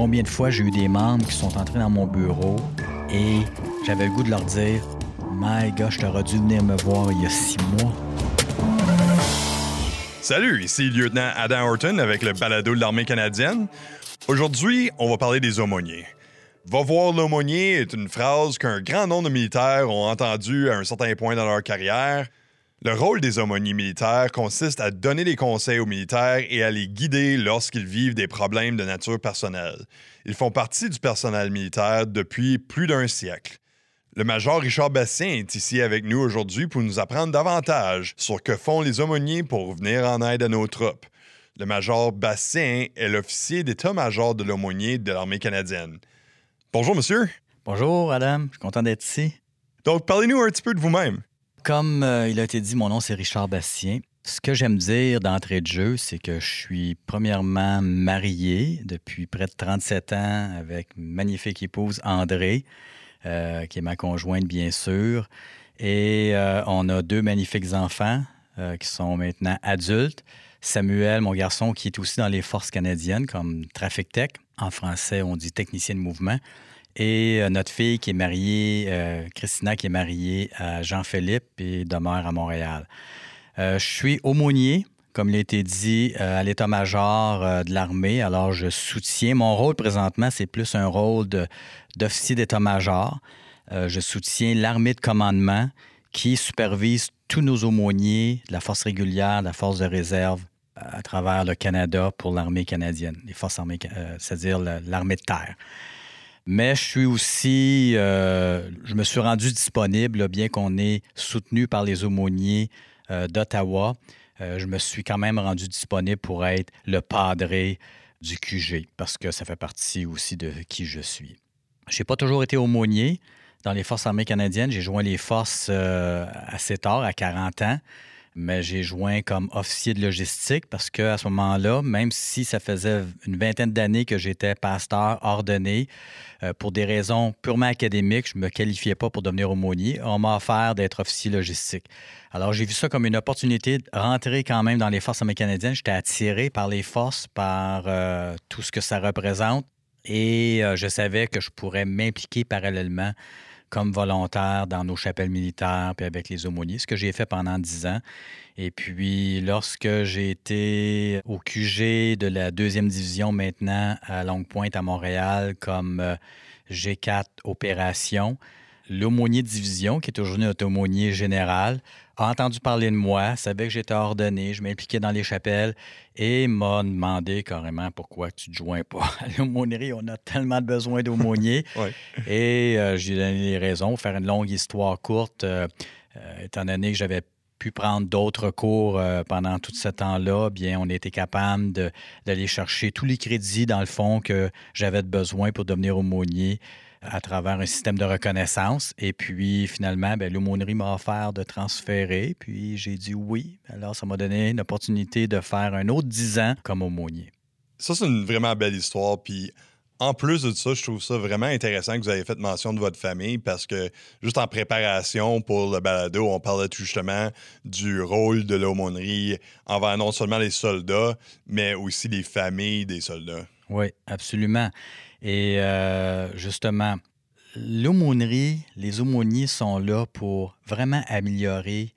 combien de fois j'ai eu des membres qui sont entrés dans mon bureau et j'avais le goût de leur dire My gosh, t'aurais dû venir me voir il y a six mois. Salut, ici lieutenant Adam Horton avec le balado de l'armée canadienne. Aujourd'hui, on va parler des aumôniers. Va voir l'aumônier est une phrase qu'un grand nombre de militaires ont entendue à un certain point dans leur carrière. Le rôle des aumôniers militaires consiste à donner des conseils aux militaires et à les guider lorsqu'ils vivent des problèmes de nature personnelle. Ils font partie du personnel militaire depuis plus d'un siècle. Le major Richard Bastien est ici avec nous aujourd'hui pour nous apprendre davantage sur que font les aumôniers pour venir en aide à nos troupes. Le major Bastien est l'officier d'état-major de l'aumônier de l'armée canadienne. Bonjour, monsieur. Bonjour, Adam. Je suis content d'être ici. Donc, parlez-nous un petit peu de vous-même. Comme euh, il a été dit, mon nom, c'est Richard Bastien. Ce que j'aime dire d'entrée de jeu, c'est que je suis premièrement marié depuis près de 37 ans avec une magnifique épouse André. Euh, qui est ma conjointe, bien sûr. Et euh, on a deux magnifiques enfants qui sont maintenant adultes. Samuel, mon garçon, qui est aussi dans les forces canadiennes comme Traffic Tech. En français, on dit technicien de mouvement. Et notre fille qui est mariée, Christina, qui est mariée à Jean-Philippe et demeure à Montréal. je suis aumônier comme il a été dit, à l'état-major de l'armée. Alors, je soutiens. Mon rôle présentement, c'est plus un rôle d'officier d'état-major. Euh, je soutiens l'armée de commandement qui supervise tous nos aumôniers de la force régulière, de la force de réserve euh, à travers le Canada pour l'armée canadienne, les forces armées, euh, c'est-à-dire l'armée de terre. Mais je suis aussi, je me suis rendu disponible, bien qu'on ait soutenu par les aumôniers d'Ottawa, je me suis quand même rendu disponible pour être le padré du QG, parce que ça fait partie aussi de qui je suis. J'ai pas toujours été aumônier dans les forces armées canadiennes. J'ai joint les forces euh, assez tard, à 40 ans, mais j'ai joint comme officier de logistique parce qu'à ce moment-là, même si ça faisait une vingtaine d'années que j'étais pasteur ordonné, euh, pour des raisons purement académiques, je ne me qualifiais pas pour devenir aumônier. On m'a offert d'être officier logistique. Alors, j'ai vu ça comme une opportunité de rentrer quand même dans les forces armées canadiennes. J'étais attiré par les forces, par euh, tout ce que ça représente. Et euh, je savais que je pourrais m'impliquer parallèlement comme volontaire dans nos chapelles militaires puis avec les aumôniers, ce que j'ai fait pendant dix ans. Et puis, lorsque j'ai été au QG de la deuxième division maintenant à Longue Pointe à Montréal comme euh, G4 opération, l'aumônier division, qui est aujourd'hui notre aumônier général, a entendu parler de moi, savait que j'étais ordonné, je m'impliquais dans les chapelles et m'a demandé carrément pourquoi tu ne te joins pas à l'aumônerie. On a tellement de besoin d'aumôniers. Et euh, j'ai donné les raisons. Pour faire une longue histoire courte, euh, euh, étant donné que j'avais pu prendre d'autres cours pendant tout ce temps-là, bien, on était capable d'aller chercher tous les crédits, dans le fond, que j'avais de besoin pour devenir aumônier à travers un système de reconnaissance. Et puis, finalement, ben, l'aumônerie m'a offert de transférer. Puis, j'ai dit oui. Alors, ça m'a donné une opportunité de faire un autre 10 ans comme aumônier. Ça, c'est une vraiment belle histoire. Puis, en plus de ça, je trouve ça vraiment intéressant que vous ayez fait mention de votre famille parce que juste en préparation pour le balado, on parlait tout justement du rôle de l'aumônerie envers non seulement les soldats, mais aussi les familles des soldats. Oui, absolument. Et euh, justement, l'aumônerie, les aumôniers sont là pour vraiment améliorer,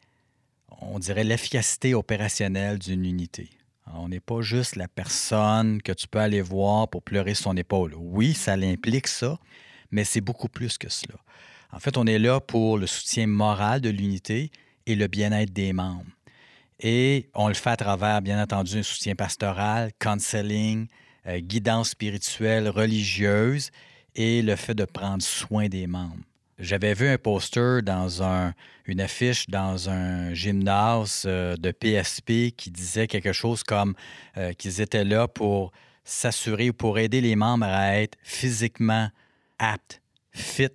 on dirait, l'efficacité opérationnelle d'une unité. on n'est pas juste la personne que tu peux aller voir pour pleurer son épaule. Oui, ça l'implique ça, mais c'est beaucoup plus que cela. En fait, on est là pour le soutien moral de l'unité et le bien-être des membres. Et on le fait à travers, bien entendu, un soutien pastoral, counseling, euh, guidance spirituelle, religieuse et le fait de prendre soin des membres. J'avais vu un poster dans un, une affiche dans un gymnase euh, de PSP qui disait quelque chose comme euh, qu'ils étaient là pour s'assurer ou pour aider les membres à être physiquement aptes, fit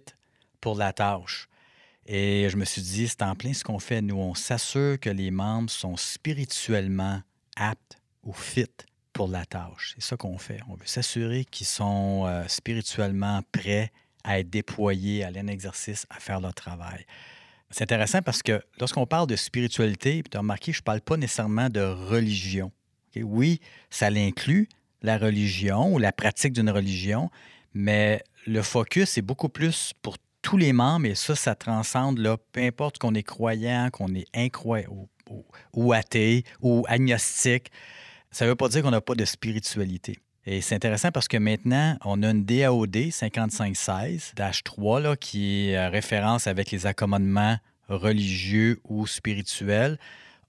pour la tâche. Et je me suis dit, c'est en plein ce qu'on fait. Nous, on s'assure que les membres sont spirituellement aptes ou fit pour la tâche. C'est ça qu'on fait. On veut s'assurer qu'ils sont euh, spirituellement prêts à être déployés, à aller en exercice, à faire leur travail. C'est intéressant parce que lorsqu'on parle de spiritualité, tu as remarqué, je ne parle pas nécessairement de religion. Oui, ça l'inclut, la religion ou la pratique d'une religion, mais le focus est beaucoup plus pour tous les membres et ça, ça transcende, là, peu importe qu'on est croyant, qu'on est incroyant ou, ou, athée ou agnostique, ça ne veut pas dire qu'on n'a pas de spiritualité. Et c'est intéressant parce que maintenant, on a une DAOD 5516-3 qui est référence avec les accommodements religieux ou spirituels,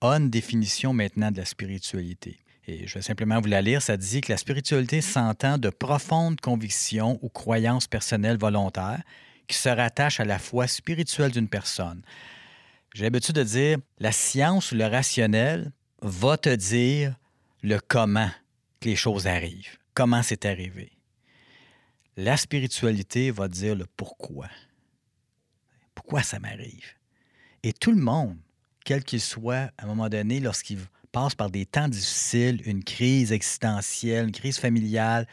a une définition maintenant de la spiritualité. Et je vais simplement vous la lire. Ça dit que la spiritualité s'entend de profondes convictions ou croyances personnelles volontaires qui se rattachent à la foi spirituelle d'une personne. J'ai l'habitude de dire, la science ou le rationnel va te dire le comment que les choses arrivent, comment c'est arrivé. La spiritualité va dire le pourquoi. Pourquoi ça m'arrive? Et tout le monde, quel qu'il soit, à un moment donné, lorsqu'il passe par des temps difficiles, une crise existentielle, une crise familiale,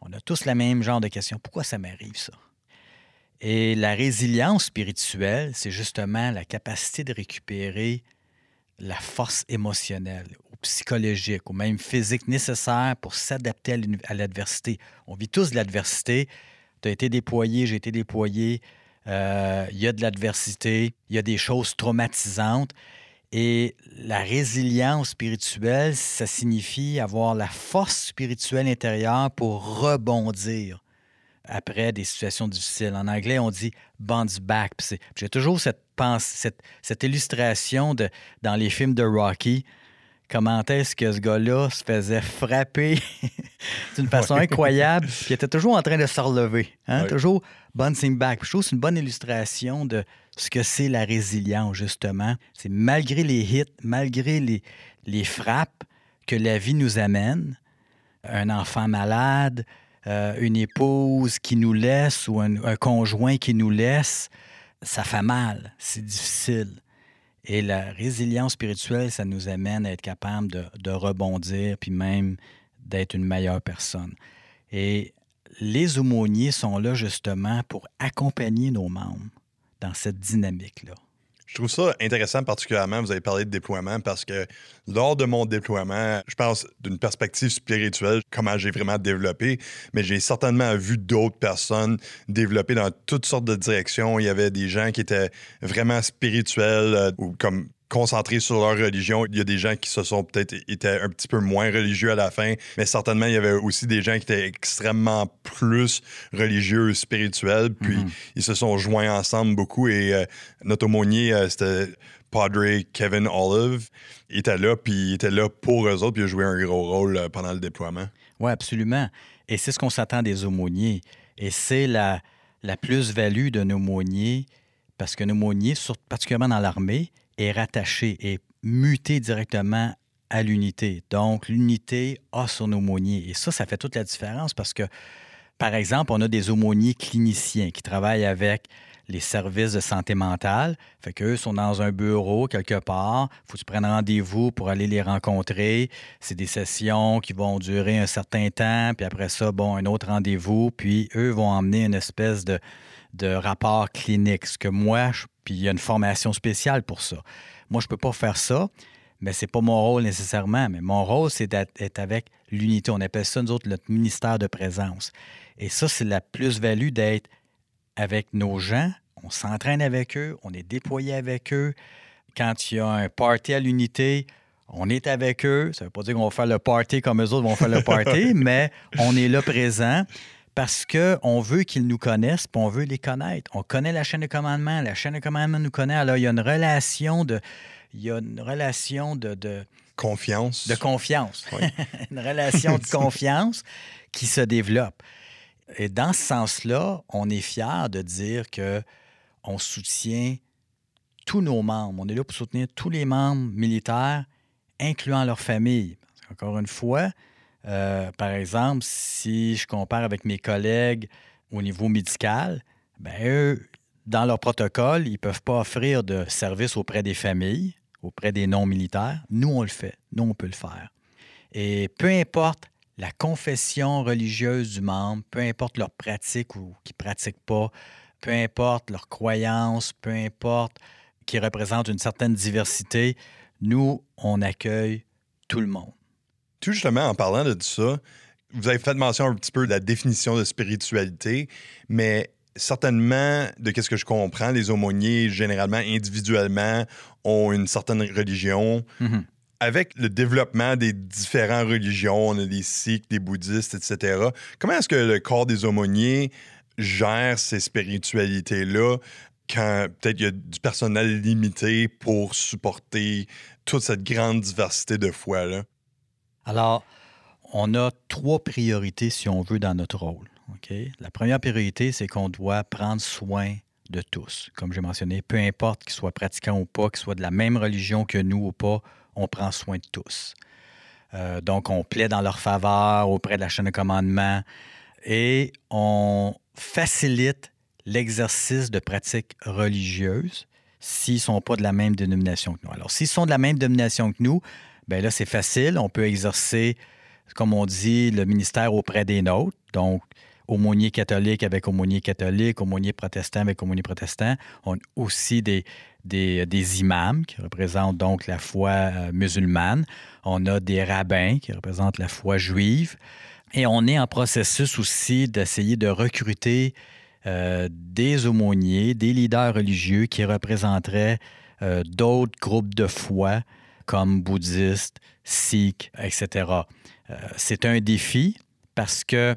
on a tous le même genre de questions. Pourquoi ça m'arrive, ça? Et la résilience spirituelle, c'est justement la capacité de récupérer la force émotionnelle psychologique ou même physique nécessaire pour s'adapter à l'adversité. On vit tous de l'adversité. Tu as été déployé, j'ai été déployé. Euh, il y a de l'adversité, il y a des choses traumatisantes. Et la résilience spirituelle, ça signifie avoir la force spirituelle intérieure pour rebondir après des situations difficiles. En anglais, on dit bounce back. J'ai toujours cette, cette, cette illustration de, dans les films de Rocky comment est-ce que ce gars-là se faisait frapper d'une façon incroyable, puis il était toujours en train de se relever, hein? toujours bouncing back. Je trouve que c'est une bonne illustration de ce que c'est la résilience, justement. C'est malgré les hits, malgré les, les frappes que la vie nous amène, un enfant malade, euh, une épouse qui nous laisse ou un conjoint qui nous laisse, ça fait mal, c'est difficile. Et la résilience spirituelle, ça nous amène à être capable de, rebondir, puis même d'être une meilleure personne. Et les aumôniers sont là justement pour accompagner nos membres dans cette dynamique-là. Trouve ça intéressant particulièrement, vous avez parlé de déploiement, parce que lors de mon déploiement, je pense d'une perspective spirituelle, comment j'ai vraiment développé, mais j'ai certainement vu d'autres personnes développer dans toutes sortes de directions. Il y avait des gens qui étaient vraiment spirituels euh, ou comme concentrés sur leur religion. Il y a des gens qui se sont peut-être été un petit peu moins religieux à la fin, mais certainement, il y avait aussi des gens qui étaient extrêmement plus religieux, spirituels, puis mhm. ils se sont joints ensemble beaucoup et euh, notre aumônier, euh, c'était Padre Kevin Olive. Il était là, puis il était là pour eux autres, puis il a joué un gros rôle euh, pendant le déploiement. Oui, absolument. Et c'est ce qu'on s'attend des aumôniers. Et c'est la, la plus-value d'un aumônier, parce qu'un aumônier, particulièrement dans l'armée, est rattaché, est muté directement à l'unité. Donc, l'unité a son aumônier. Et ça, ça fait toute la différence parce que, par exemple, on a des aumôniers cliniciens qui travaillent avec les services de santé mentale. Fait qu'eux sont dans un bureau quelque part. Faut que tu prennes rendez-vous pour aller les rencontrer. C'est des sessions qui vont durer un certain temps, puis après ça, bon, un autre rendez-vous. Puis eux vont emmener une espèce de, de rapport clinique. Ce que moi, je puis il y a une formation spéciale pour ça. Moi, je ne peux pas faire ça, mais ce n'est pas mon rôle nécessairement. Mais mon rôle, c'est d'être avec l'unité. On appelle ça, nous autres, notre ministère de présence. Et ça, c'est la plus-value d'être avec nos gens. On s'entraîne avec eux, on est déployé avec eux. Quand il y a un party à l'unité, on est avec eux. Ça ne veut pas dire qu'on va faire le party comme eux autres vont faire le party, mais on est là présent parce qu'on veut qu'ils nous connaissent, puis on veut les connaître. On connaît la chaîne de commandement, la chaîne de commandement nous connaît. Alors, il y a une relation de. Il y a une relation de. confiance. De confiance. une relation de confiance qui se développe. Et dans ce sens-là, on est fier de dire que on soutient tous nos membres. On est là pour soutenir tous les membres militaires, incluant leur famille. Encore une fois, euh, par exemple, si je compare avec mes collègues au niveau médical, ben eux, dans leur protocole, ils ne peuvent pas offrir de services auprès des familles, auprès des non-militaires. Nous, on le fait. Nous, on peut le faire. Et peu importe la confession religieuse du membre, peu importe leur pratique ou qu'ils ne pratiquent pas, peu importe leur croyance, peu importe qu'ils représentent une certaine diversité, nous, on accueille tout le monde tout justement en parlant de ça, Vous avez fait mention un petit peu de la définition de spiritualité, mais certainement, de ce que je comprends, les aumôniers, généralement, individuellement, ont une certaine religion. Mhm. Avec le développement des différentes religions, on a des sikhs, des bouddhistes, etc. Comment est-ce que le corps des aumôniers gère ces spiritualités-là quand peut-être il y a du personnel limité pour supporter toute cette grande diversité de foi-là? Alors, on a trois priorités, si on veut, dans notre rôle. La première priorité, c'est qu'on doit prendre soin de tous. Comme j'ai mentionné, peu importe qu'ils soient pratiquants ou pas, qu'ils soient de la même religion que nous ou pas, on prend soin de tous. Euh, donc, on plaît dans leur faveur auprès de la chaîne de commandement et on facilite l'exercice de pratiques religieuses s'ils ne sont pas de la même dénomination que nous. Alors, s'ils sont de la même dénomination que nous, bien là, c'est facile. On peut exercer, comme on dit, le ministère auprès des nôtres. Donc, aumônier catholique avec aumônier catholique, aumônier protestant avec aumônier protestant. On a aussi des, des, imams qui représentent donc la foi euh, musulmane. On a des rabbins qui représentent la foi juive. Et on est en processus aussi d'essayer de recruter euh, des aumôniers, des leaders religieux qui représenteraient euh, d'autres groupes de foi comme bouddhistes, sikhs, etc. C'est un défi parce que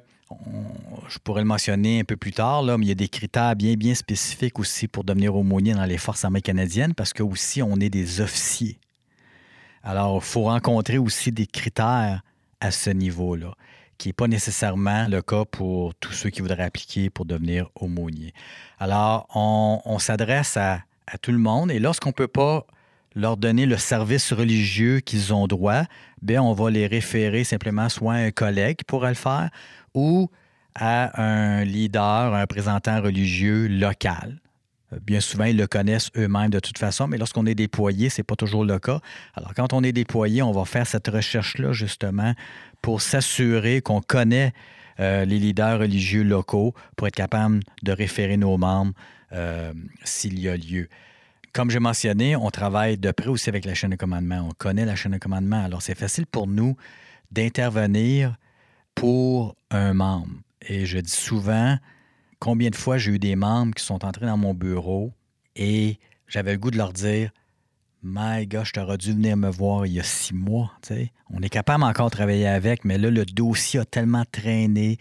je pourrais le mentionner un peu plus tard, là, mais il y a des critères bien, bien spécifiques aussi pour devenir aumônier dans les forces armées canadiennes parce que aussi on est des officiers. Alors, il faut rencontrer aussi des critères à ce niveau-là, qui n'est pas nécessairement le cas pour tous ceux qui voudraient appliquer pour devenir aumônier. Alors, on, s'adresse à, à, tout le monde et lorsqu'on ne peut pas leur donner le service religieux qu'ils ont droit, bien, on va les référer simplement soit à un collègue qui pourrait le faire ou à un leader, un représentant religieux local. Bien souvent, ils le connaissent eux-mêmes de toute façon, mais lorsqu'on est déployé, ce n'est pas toujours le cas. Alors, quand on est déployé, on va faire cette recherche-là justement pour s'assurer qu'on connaît euh, les leaders religieux locaux pour être capable de référer nos membres euh, s'il y a lieu. Comme j'ai mentionné, on travaille de près aussi avec la chaîne de commandement. On connaît la chaîne de commandement. Alors, c'est facile pour nous d'intervenir pour un membre. Et je dis souvent combien de fois j'ai eu des membres qui sont entrés dans mon bureau et j'avais le goût de leur dire My gosh, t'aurais dû venir me voir il y a six mois. On est capable encore de travailler avec, mais là, le dossier a tellement traîné.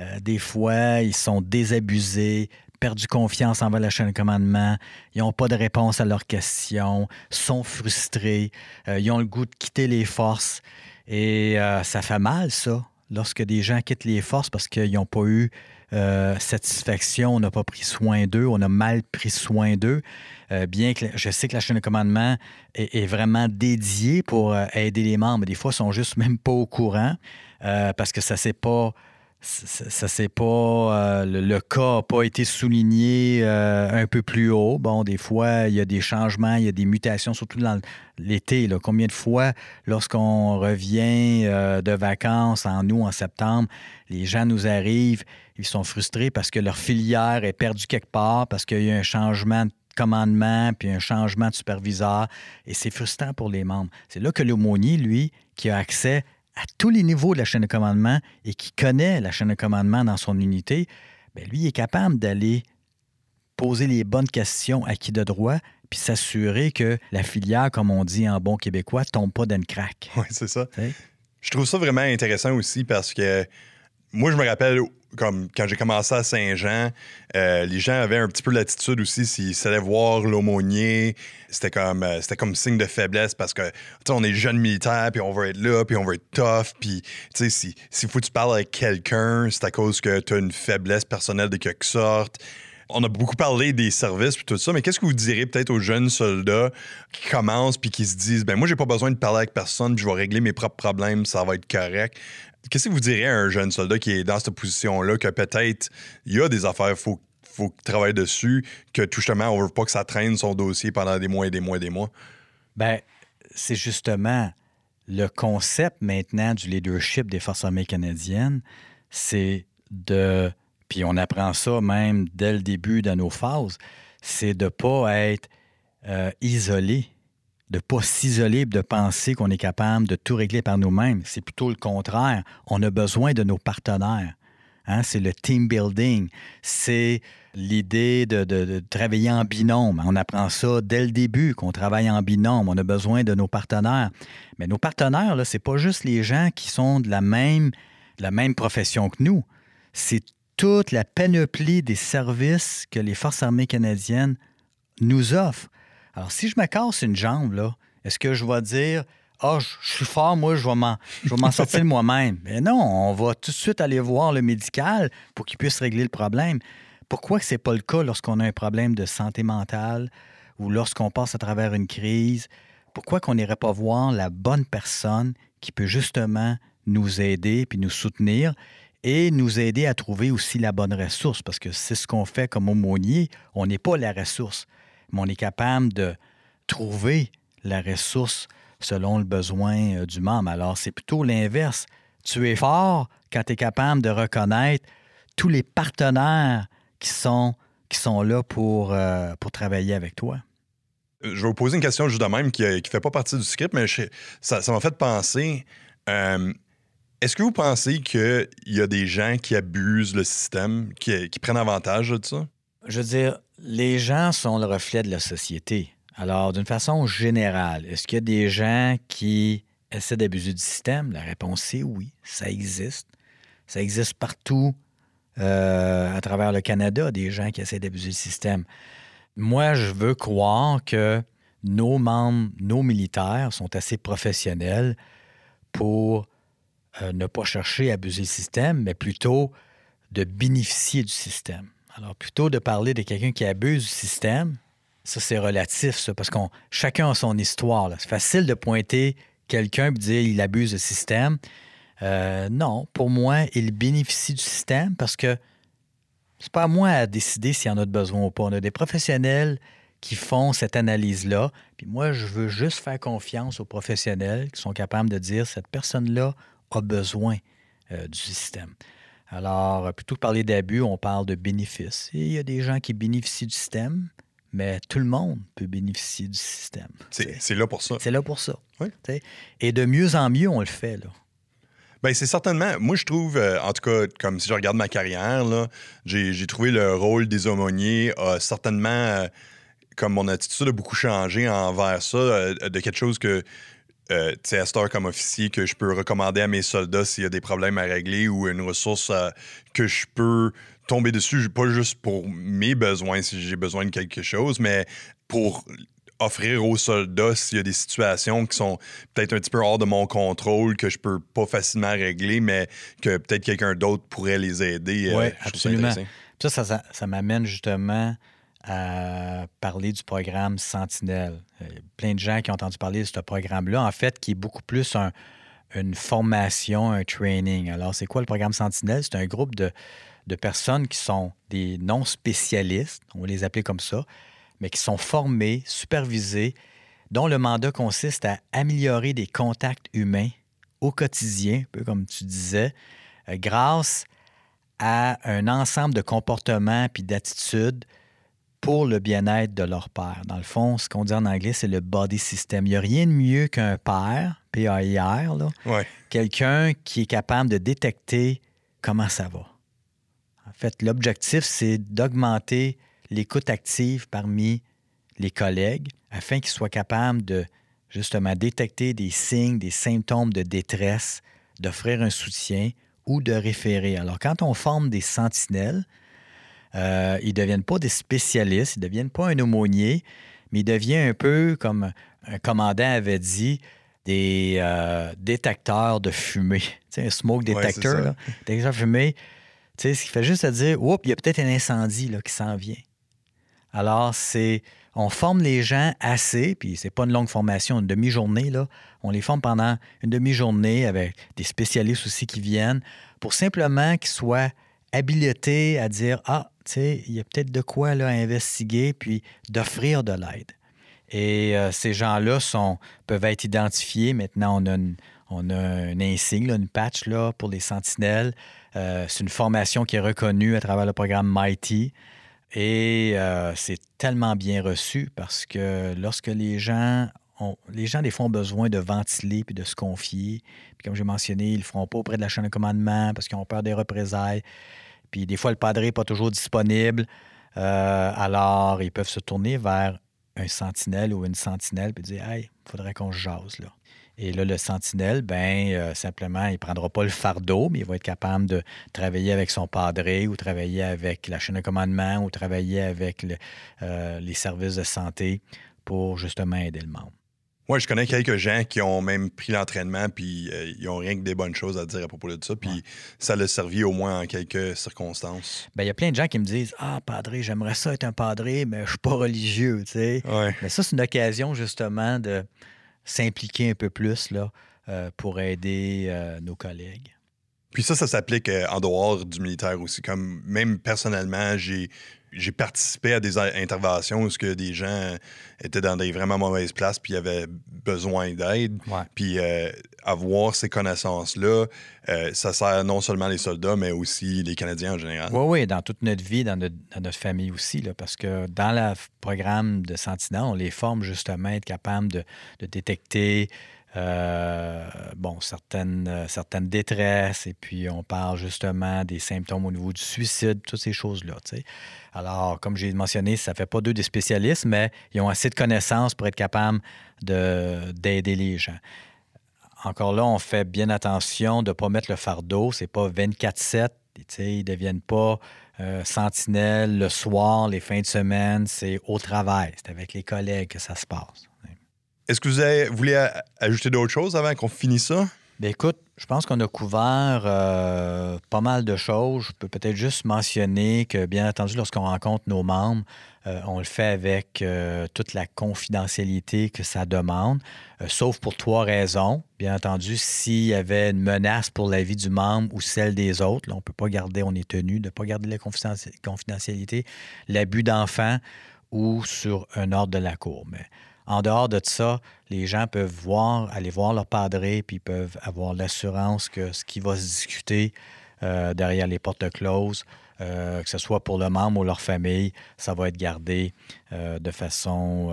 Euh, des fois, ils sont désabusés, perdu confiance envers la chaîne de commandement, ils n'ont pas de réponse à leurs questions, sont frustrés, euh, ils ont le goût de quitter les forces. Et euh, ça fait mal, ça lorsque des gens quittent les forces parce qu'ils n'ont pas eu euh, satisfaction, on n'a pas pris soin d'eux, on a mal pris soin d'eux. Bien que je sais que la chaîne de commandement est, vraiment dédiée pour aider les membres, des fois, ils sont juste même pas au courant parce que ça ne s'est pas ça, c'est pas euh, le, cas n'a pas été souligné euh, un peu plus haut. Bon, des fois, il y a des changements, il y a des mutations, surtout dans l'été. Combien de fois, lorsqu'on revient euh, de vacances en août, en septembre, les gens nous arrivent, ils sont frustrés parce que leur filière est perdue quelque part, parce qu'il y a un changement de commandement, puis un changement de superviseur, et c'est frustrant pour les membres. C'est là que l'aumônier, lui, qui a accès à tous les niveaux de la chaîne de commandement et qui connaît la chaîne de commandement dans son unité, bien, lui est capable d'aller poser les bonnes questions à qui de droit, puis s'assurer que la filière, comme on dit en bon québécois, tombe pas une craque. Oui, c'est ça. Je trouve ça vraiment intéressant aussi parce que moi, je me rappelle comme quand j'ai commencé à Saint-Jean, euh, les gens avaient un petit peu l'attitude aussi s'ils allaient voir l'aumônier, c'était comme euh, c'était comme signe de faiblesse parce que on est jeunes militaires puis on veut être là puis on veut être tough puis tu sais si s'il faut que tu parles avec quelqu'un, c'est à cause que tu as une faiblesse personnelle de quelque sorte. On a beaucoup parlé des services puis tout ça, mais qu'est-ce que vous direz peut-être aux jeunes soldats qui commencent puis qui se disent ben moi j'ai pas besoin de parler avec personne, puis je vais régler mes propres problèmes, ça va être correct. Qu'est-ce que vous diriez à un jeune soldat qui est dans cette position-là, que peut-être il y a des affaires, il faut, faut travailler dessus, que tout justement, on veut pas que ça traîne son dossier pendant des mois et des mois et des mois? Bien, c'est justement le concept maintenant du leadership des Forces armées canadiennes, c'est de, puis on apprend ça même dès le début dans nos phases, c'est de ne pas être euh, isolé de pas s'isoler, de penser qu'on est capable de tout régler par nous-mêmes. C'est plutôt le contraire. On a besoin de nos partenaires. Hein? C'est le team building. C'est l'idée de, travailler en binôme. On apprend ça dès le début, qu'on travaille en binôme. On a besoin de nos partenaires. Mais nos partenaires, ce n'est pas juste les gens qui sont de la même, de la même profession que nous. C'est toute la panoplie des services que les Forces armées canadiennes nous offrent. Alors, si je me casse une jambe, là, est-ce que je vais dire Ah, je, suis fort, moi, je vais m'en, sortir moi-même? Mais non, on va tout de suite aller voir le médical pour qu'il puisse régler le problème. Pourquoi ce n'est pas le cas lorsqu'on a un problème de santé mentale ou lorsqu'on passe à travers une crise? Pourquoi qu'on n'irait pas voir la bonne personne qui peut justement nous aider puis nous soutenir et nous aider à trouver aussi la bonne ressource? Parce que c'est ce qu'on fait comme aumônier. On n'est pas la ressource mais on est capable de trouver la ressource selon le besoin euh, du membre. Alors, c'est plutôt l'inverse. Tu es fort quand tu es capable de reconnaître tous les partenaires qui sont, qui sont là pour, euh, pour travailler avec toi. Euh, je vais vous poser une question juste de même qui ne fait pas partie du script, mais ça m'a fait penser. Est-ce que vous pensez qu'il y a des gens qui abusent le système, qui, qui prennent avantage de ça? Je veux dire, les gens sont le reflet de la société. Alors, d'une façon générale, est-ce qu'il y a des gens qui essaient d'abuser du système? La réponse est oui, ça existe. Ça existe partout euh, à travers le Canada, des gens qui essaient d'abuser du système. Moi, je veux croire que nos membres, nos militaires sont assez professionnels pour euh, ne pas chercher à abuser le système, mais plutôt de bénéficier du système. Alors, plutôt de parler de quelqu'un qui abuse du système, ça, c'est relatif, ça, parce qu'on chacun a son histoire. C'est facile de pointer quelqu'un et dire il abuse du système. Euh, non, pour moi, il bénéficie du système parce que c'est pas à moi à décider s'il y en a de besoin ou pas. On a des professionnels qui font cette analyse-là. Puis moi, je veux juste faire confiance aux professionnels qui sont capables de dire cette personne-là a besoin euh, du système. Alors, euh, plutôt que parler d'abus, on parle de bénéfices. il y a des gens qui bénéficient du système, mais tout le monde peut bénéficier du système. C'est là pour ça. C'est là pour ça. Oui. Et de mieux en mieux, on le fait. Là. Bien, c'est certainement. Moi, je trouve, euh, en tout cas, comme si je regarde ma carrière, j'ai trouvé le rôle des aumôniers a certainement, euh, comme mon attitude a beaucoup changé envers ça, de quelque chose que euh, comme officier que je peux recommander à mes soldats s'il y a des problèmes à régler ou une ressource euh, que je peux tomber dessus, pas juste pour mes besoins si j'ai besoin de quelque chose, mais pour offrir aux soldats s'il y a des situations qui sont peut-être un petit peu hors de mon contrôle, que je peux pas facilement régler, mais que peut-être quelqu'un d'autre pourrait les aider. Euh, oui, absolument. Ça, ça, ça m'amène justement à parler du programme Sentinelle. A plein de gens qui ont entendu parler de ce programme-là, en fait, qui est beaucoup plus une formation, un training. Alors, c'est quoi le programme Sentinelle? C'est un groupe de, personnes qui sont des non-spécialistes, on va les appeler comme ça, mais qui sont formés, supervisés, dont le mandat consiste à améliorer des contacts humains au quotidien, un peu comme tu disais, euh, grâce à un ensemble de comportements puis d'attitudes pour le bien-être de leur père. Dans le fond, ce qu'on dit en anglais, c'est le body system. Il n'y a rien de mieux qu'un père, P-A-I-R, quelqu'un qui est capable de détecter comment ça va. En fait, l'objectif, c'est d'augmenter l'écoute active parmi les collègues afin qu'ils soient capables de justement détecter des signes, des symptômes de détresse, d'offrir un soutien ou de référer. Alors, quand on forme des sentinelles, euh, ils ne deviennent pas des spécialistes, ils ne deviennent pas un aumônier, mais ils deviennent un peu, comme un commandant avait dit, des euh, détecteurs de fumée. Un smoke detector, détecteur de fumée. Ce qui fait juste à dire, oups, il y a peut-être un incendie là, qui s'en vient. Alors, c'est. On forme les gens assez, puis c'est pas une longue formation, une demi-journée, là. On les forme pendant une demi-journée avec des spécialistes aussi qui viennent pour simplement qu'ils soient habilités à dire Ah, il y a peut-être de quoi là, investiguer, puis d'offrir de l'aide. Et euh, ces gens-là sont, peuvent être identifiés. Maintenant, on a, on un insigne, une patch là, pour les sentinelles. Euh, c'est une formation qui est reconnue à travers le programme Mighty. Et euh, c'est tellement bien reçu parce que lorsque les gens les gens, des fois, ont besoin de ventiler puis de se confier. Puis comme j'ai mentionné, ils ne le feront pas auprès de la chaîne de commandement parce qu'ils ont peur des représailles. Puis des fois, le padré n'est pas toujours disponible. Euh, alors, ils peuvent se tourner vers un sentinelle ou une sentinelle puis dire Hey, il faudrait qu'on se jase. Là. Et là, le sentinelle, ben euh, simplement, il ne prendra pas le fardeau, mais il va être capable de travailler avec son padré ou travailler avec la chaîne de commandement ou travailler avec euh, les services de santé pour justement aider le membre. Moi, je connais quelques gens qui ont même pris l'entraînement, puis euh, ils n'ont rien que des bonnes choses à dire à propos de ça, puis ça l'a servi au moins en quelques circonstances. Bien, il y a plein de gens qui me disent Ah, padré, j'aimerais ça être un padré, mais je ne suis pas religieux, tu sais. Mais ça, c'est une occasion justement de s'impliquer un peu plus là, euh, pour aider euh, nos collègues. Puis ça, ça s'applique en dehors du militaire aussi. Comme même personnellement, j'ai j'ai participé à des interventions où que des gens étaient dans des vraiment mauvaises places puis avaient besoin d'aide. Puis euh, avoir ces connaissances-là, euh, ça sert non seulement les soldats, mais aussi les Canadiens en général. Oui, oui, dans toute notre vie, dans notre, famille aussi, là, parce que dans le programme de Sentinelle, on les forme justement à être capables de, de détecter euh, bon, certaines, euh, certaines détresses, et puis on parle justement des symptômes au niveau du suicide, toutes ces choses-là. Alors, comme j'ai mentionné, ça ne fait pas d'eux des spécialistes, mais ils ont assez de connaissances pour être capables d'aider les gens. Encore là, on fait bien attention de ne pas mettre le fardeau. C'est pas 24-7. Ils ne deviennent pas euh, sentinelles le soir, les fins de semaine. C'est au travail. C'est avec les collègues que ça se passe. Est-ce que vous, voulez ajouter d'autres choses avant qu'on finisse ça? Bien, écoute, je pense qu'on a couvert euh, pas mal de choses. Je peux peut-être juste mentionner que, bien entendu, lorsqu'on rencontre nos membres, euh, on le fait avec euh, toute la confidentialité que ça demande, sauf pour trois raisons. Bien entendu, s'il y avait une menace pour la vie du membre ou celle des autres, on ne peut pas garder, on est tenu de ne pas garder la confidentialité, l'abus d'enfants ou sur un ordre de la Cour. Mais en dehors de ça, les gens peuvent voir, aller voir leur padré, puis peuvent avoir l'assurance que ce qui va se discuter euh, derrière les portes closes, euh, que ce soit pour le membre ou leur famille, ça va être gardé euh, de façon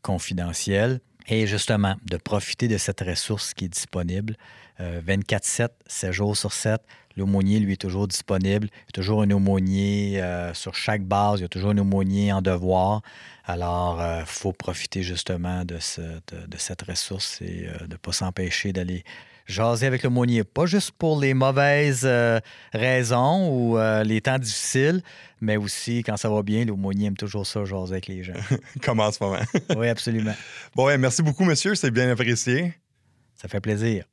confidentielle. Et justement, de profiter de cette ressource qui est disponible 24-7, 7 jours sur 7. L'aumônier, lui, est toujours disponible. Il y a toujours un aumônier sur chaque base. Il y a toujours un aumônier en devoir. Alors, il euh, faut profiter justement de, cette ressource et euh, de ne pas s'empêcher d'aller jaser avec le l'aumônier. Pas juste pour les mauvaises euh, raisons ou les temps difficiles, mais aussi quand ça va bien, l'aumônier aime toujours ça, jaser avec les gens. Comme en ce moment? oui, absolument. Bon, merci beaucoup, monsieur. C'est bien apprécié. Ça fait plaisir.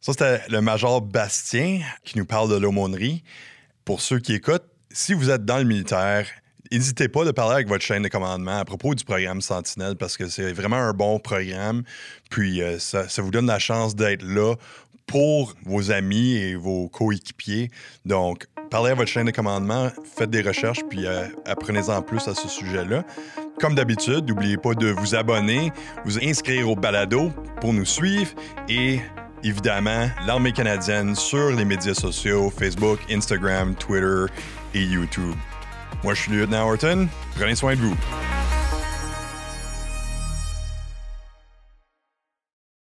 Ça, c'était le major Bastien qui nous parle de l'aumônerie. Pour ceux qui écoutent, si vous êtes dans le militaire, n'hésitez pas de parler avec votre chaîne de commandement à propos du programme Sentinelle parce que c'est vraiment un bon programme. Puis euh, ça, vous donne la chance d'être là pour vos amis et vos coéquipiers. Donc, parlez à votre chaîne de commandement, faites des recherches, puis euh, apprenez-en plus à ce sujet-là. Comme d'habitude, n'oubliez pas de vous abonner, vous inscrire au balado pour nous suivre et évidemment l'armée canadienne sur les médias sociaux, Facebook, Instagram, Twitter et YouTube. Moi, je suis le lieutenant Horton. Prenez soin de vous.